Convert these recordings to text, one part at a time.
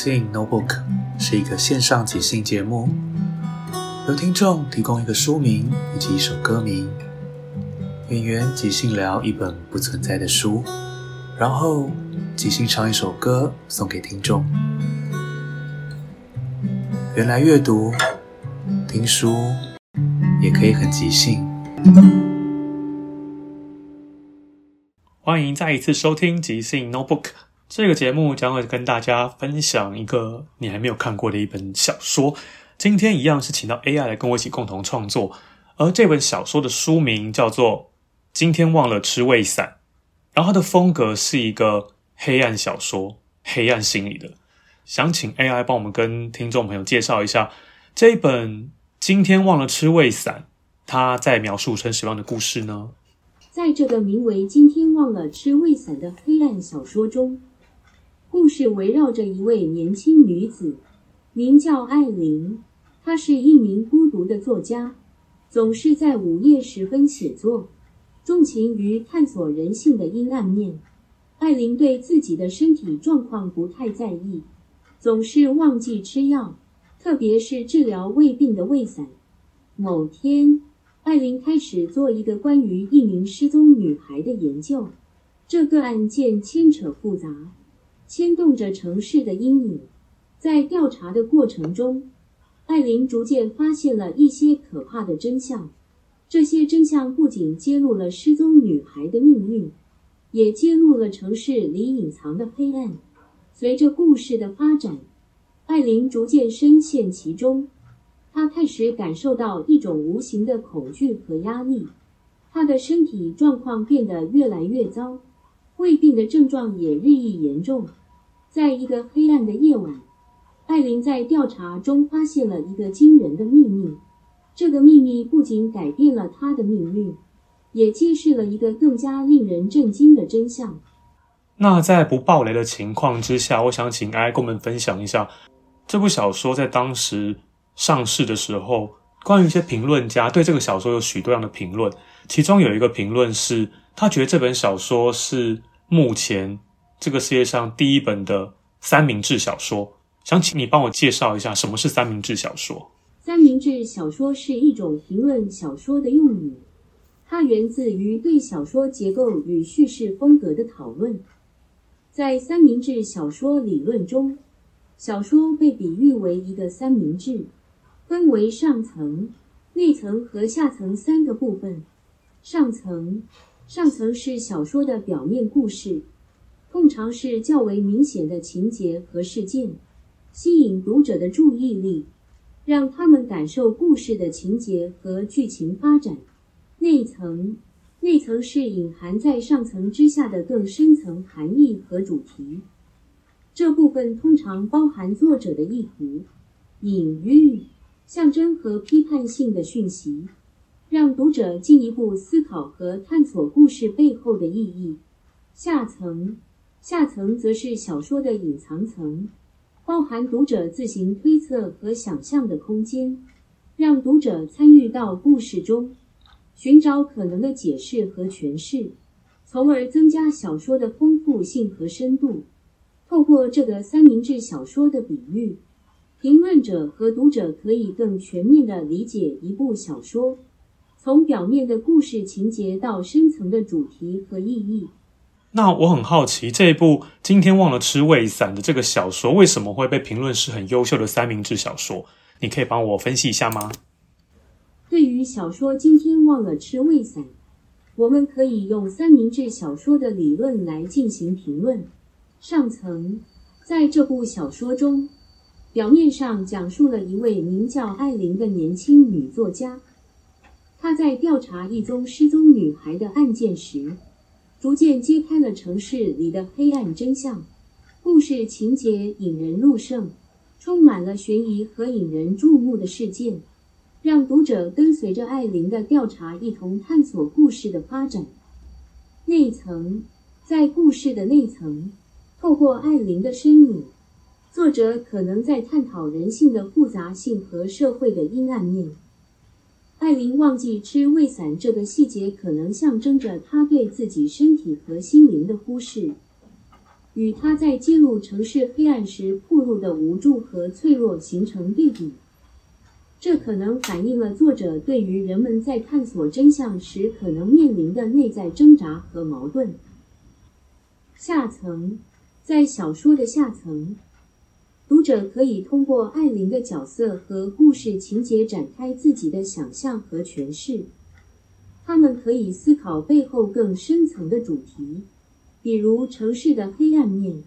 兴 Notebook 是一个线上即兴节目，由听众提供一个书名以及一首歌名，演员即兴聊一本不存在的书，然后即兴唱一首歌送给听众。原来阅读、听书也可以很即兴。欢迎再一次收听即兴 Notebook。这个节目将会跟大家分享一个你还没有看过的一本小说。今天一样是请到 AI 来跟我一起共同创作，而这本小说的书名叫做《今天忘了吃胃散》，然后它的风格是一个黑暗小说，黑暗心理的。想请 AI 帮我们跟听众朋友介绍一下这一本《今天忘了吃胃散》，它在描述成什么样的故事呢？在这个名为《今天忘了吃胃散》的黑暗小说中。故事围绕着一位年轻女子，名叫艾琳。她是一名孤独的作家，总是在午夜时分写作，钟情于探索人性的阴暗面。艾琳对自己的身体状况不太在意，总是忘记吃药，特别是治疗胃病的胃散。某天，艾琳开始做一个关于一名失踪女孩的研究，这个案件牵扯复杂。牵动着城市的阴影，在调查的过程中，艾琳逐渐发现了一些可怕的真相。这些真相不仅揭露了失踪女孩的命运，也揭露了城市里隐藏的黑暗。随着故事的发展，艾琳逐渐深陷其中，她开始感受到一种无形的恐惧和压力，她的身体状况变得越来越糟，胃病的症状也日益严重。在一个黑暗的夜晚，艾琳在调查中发现了一个惊人的秘密。这个秘密不仅改变了她的命运，也揭示了一个更加令人震惊的真相。那在不爆雷的情况之下，我想请 AI 跟我们分享一下这部小说在当时上市的时候，关于一些评论家对这个小说有许多样的评论。其中有一个评论是，他觉得这本小说是目前。这个世界上第一本的三明治小说，想请你帮我介绍一下什么是三明治小说。三明治小说是一种评论小说的用语，它源自于对小说结构与叙事风格的讨论。在三明治小说理论中，小说被比喻为一个三明治，分为上层、内层和下层三个部分。上层，上层是小说的表面故事。通常是较为明显的情节和事件，吸引读者的注意力，让他们感受故事的情节和剧情发展。内层，内层是隐含在上层之下的更深层含义和主题。这部分通常包含作者的意图、隐喻、象征和批判性的讯息，让读者进一步思考和探索故事背后的意义。下层，下层则是小说的隐藏层，包含读者自行推测和想象的空间，让读者参与到故事中，寻找可能的解释和诠释，从而增加小说的丰富性和深度。透过这个三明治小说的比喻，评论者和读者可以更全面地理解一部小说，从表面的故事情节到深层的主题和意义。那我很好奇，这一部《今天忘了吃胃散》的这个小说，为什么会被评论是很优秀的三明治小说？你可以帮我分析一下吗？对于小说《今天忘了吃胃散》，我们可以用三明治小说的理论来进行评论。上层，在这部小说中，表面上讲述了一位名叫艾琳的年轻女作家。他在调查一宗失踪女孩的案件时，逐渐揭开了城市里的黑暗真相。故事情节引人入胜，充满了悬疑和引人注目的事件，让读者跟随着艾琳的调查一同探索故事的发展。内层，在故事的内层。透过艾琳的身影，作者可能在探讨人性的复杂性和社会的阴暗面。艾琳忘记吃胃散这个细节，可能象征着她对自己身体和心灵的忽视，与她在揭露城市黑暗时暴露的无助和脆弱形成对比。这可能反映了作者对于人们在探索真相时可能面临的内在挣扎和矛盾。下层。在小说的下层，读者可以通过艾琳的角色和故事情节展开自己的想象和诠释。他们可以思考背后更深层的主题，比如城市的黑暗面、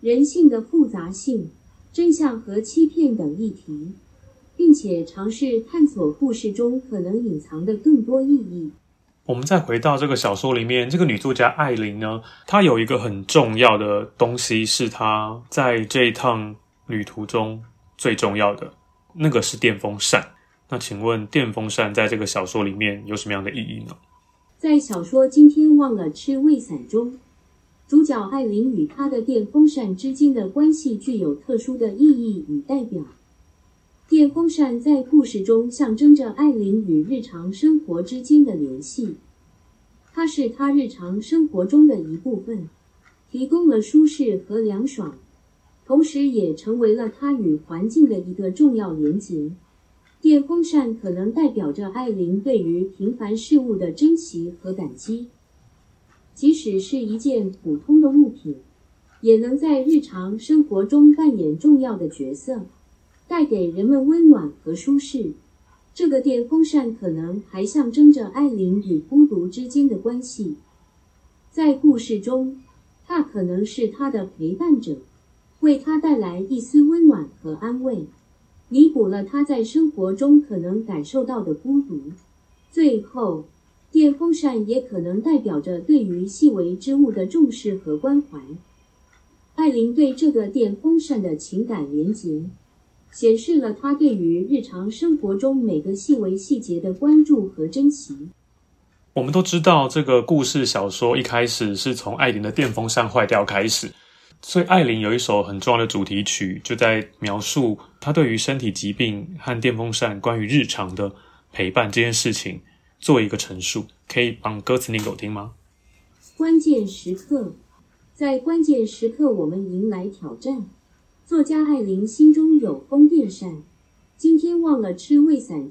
人性的复杂性、真相和欺骗等议题，并且尝试探索故事中可能隐藏的更多意义。我们再回到这个小说里面，这个女作家艾琳呢，她有一个很重要的东西，是她在这一趟旅途中最重要的，那个是电风扇。那请问，电风扇在这个小说里面有什么样的意义呢？在小说《今天忘了吃胃散》中，主角艾琳与她的电风扇之间的关系具有特殊的意义与代表。电风扇在故事中象征着艾琳与日常生活之间的联系，它是她日常生活中的一部分，提供了舒适和凉爽，同时也成为了她与环境的一个重要连结。电风扇可能代表着艾琳对于平凡事物的珍惜和感激，即使是一件普通的物品，也能在日常生活中扮演重要的角色。带给人们温暖和舒适。这个电风扇可能还象征着艾琳与孤独之间的关系。在故事中，它可能是她的陪伴者，为他带来一丝温暖和安慰，弥补了他在生活中可能感受到的孤独。最后，电风扇也可能代表着对于细微之物的重视和关怀。艾琳对这个电风扇的情感连结。显示了他对于日常生活中每个细微细节的关注和珍惜。我们都知道，这个故事小说一开始是从艾琳的电风扇坏掉开始，所以艾琳有一首很重要的主题曲，就在描述她对于身体疾病和电风扇关于日常的陪伴这件事情做一个陈述。可以帮歌词念给我听吗？关键时刻，在关键时刻，我们迎来挑战。作家艾琳心中有风电扇，今天忘了吃胃散，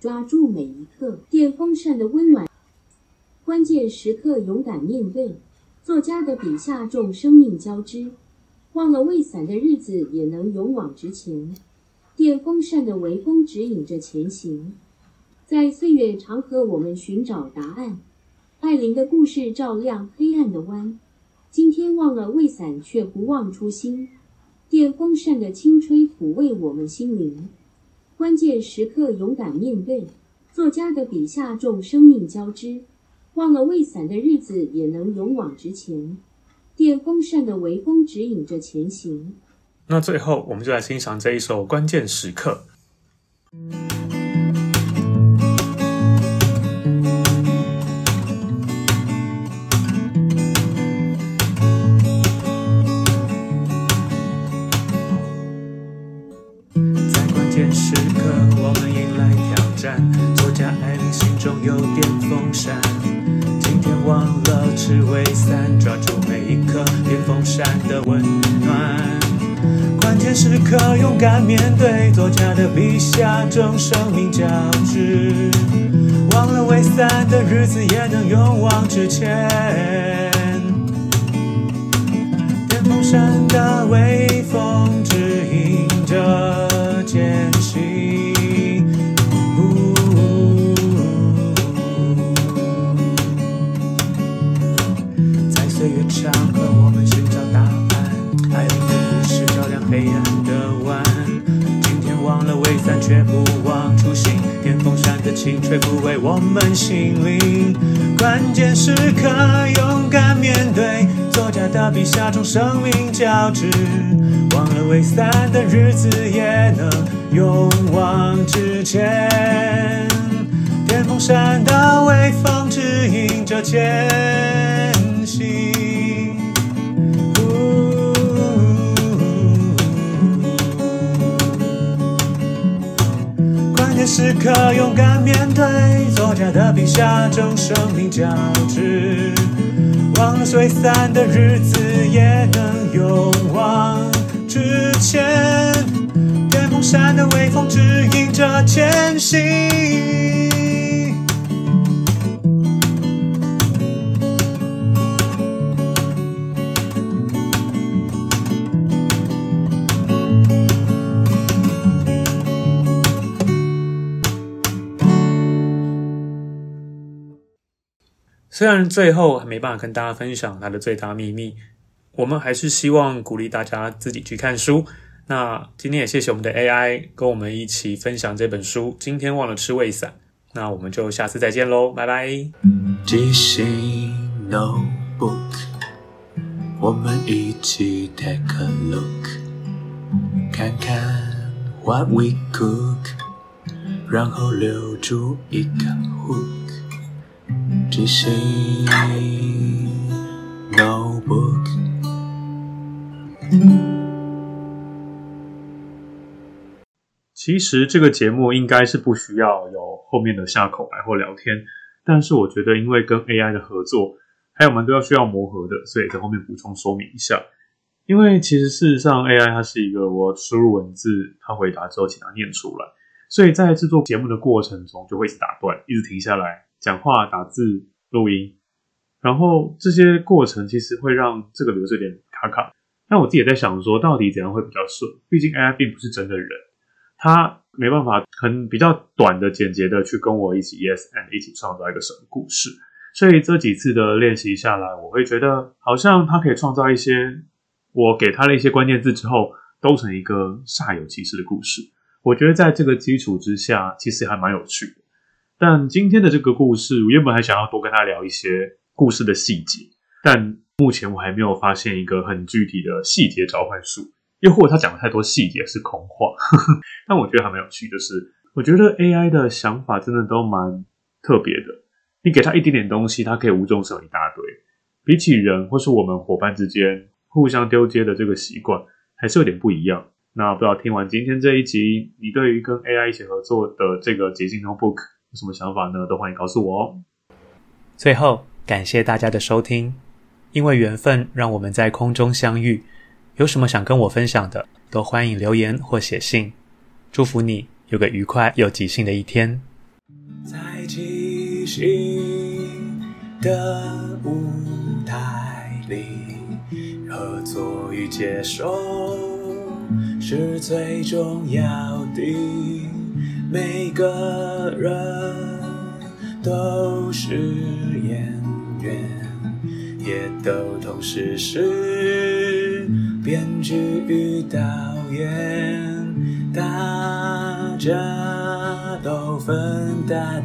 抓住每一刻电风扇的温暖。关键时刻勇敢面对，作家的笔下众生命交织，忘了未散的日子也能勇往直前。电风扇的微风指引着前行，在岁月长河，我们寻找答案。艾琳的故事照亮黑暗的弯，今天忘了未散，却不忘初心。电风扇的轻吹抚慰我们心灵，关键时刻勇敢面对。作家的笔下众生命交织，忘了未散的日子也能勇往直前。电风扇的微风指引着前行。那最后，我们就来欣赏这一首《关键时刻》。在关键时刻，我们迎来挑战。作家艾琳心中有电风扇，忘了吃威散，抓住每一颗电风扇的温暖。关键时刻，勇敢面对，作家的笔下正生命交织。忘了未散的日子，也能勇往直前。电风扇的微风指引着却不忘初心。电风扇的轻吹抚慰我们心灵。关键时刻，勇敢面对。作家的笔下，中生命交织。忘了未散的日子，也能勇往直前。电风扇的微风指引着前时刻，勇敢面对。作家的笔下，正生命交织。忘了未散的日子，也能勇往直前。电风扇的微风指引着前行。虽然最后还没办法跟大家分享它的最大秘密，我们还是希望鼓励大家自己去看书。那今天也谢谢我们的 AI 跟我们一起分享这本书。今天忘了吃胃散，那我们就下次再见喽，拜拜。Notebook，我们一起 take a look，看看 what we cook，然后留住一个 hook。即兴 Notebook。其实这个节目应该是不需要有后面的下口白或聊天，但是我觉得因为跟 AI 的合作，还有蛮多要需要磨合的，所以在后面补充说明一下。因为其实事实上 AI 它是一个我输入文字，它回答之后请它念出来，所以在制作节目的过程中就会一直打断，一直停下来。讲话、打字、录音，然后这些过程其实会让这个流程有点卡卡。那我自己也在想说，到底怎样会比较顺？毕竟 AI 并不是真的人，他没办法很比较短的、简洁的去跟我一起 yes and 一起创造一个什么故事。所以这几次的练习下来，我会觉得好像他可以创造一些我给他的一些关键字之后，都成一个煞有其事的故事。我觉得在这个基础之下，其实还蛮有趣的。但今天的这个故事，我原本还想要多跟他聊一些故事的细节，但目前我还没有发现一个很具体的细节召唤术，又或者他讲的太多细节是空话。但我觉得还蛮有趣的是，我觉得 AI 的想法真的都蛮特别的。你给他一点点东西，他可以无中生一大堆。比起人或是我们伙伴之间互相丢接的这个习惯，还是有点不一样。那不知道听完今天这一集，你对于跟 AI 一起合作的这个捷径 Notebook 有什么想法呢？都欢迎告诉我哦。最后，感谢大家的收听，因为缘分让我们在空中相遇。有什么想跟我分享的，都欢迎留言或写信。祝福你有个愉快又即兴的一天。在即兴的舞台里，合作与接受是最重要的。每个人都是演员，也都同时是编剧与导演，大家都分。担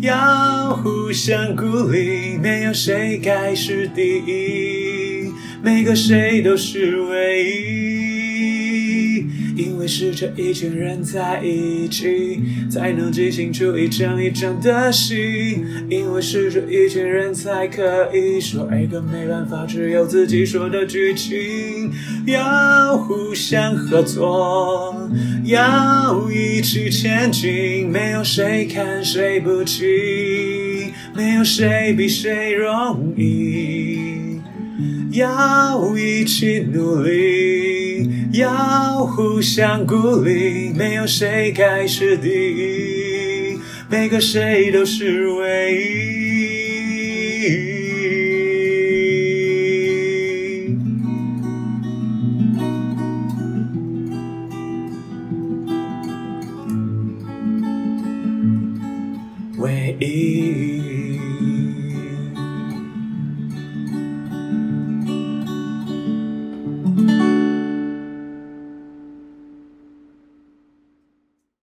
要互相鼓励。没有谁该是第一。每个谁都是唯一，因为是这一群人在一起，才能即兴出一场一场的戏。因为是这一群人才可以说一个没办法只有自己说的剧情。要互相合作，要一起前进，没有谁看谁不起，没有谁比谁容易。要一起努力，要互相鼓励，没有谁该是第一，每个谁都是唯一。唯一。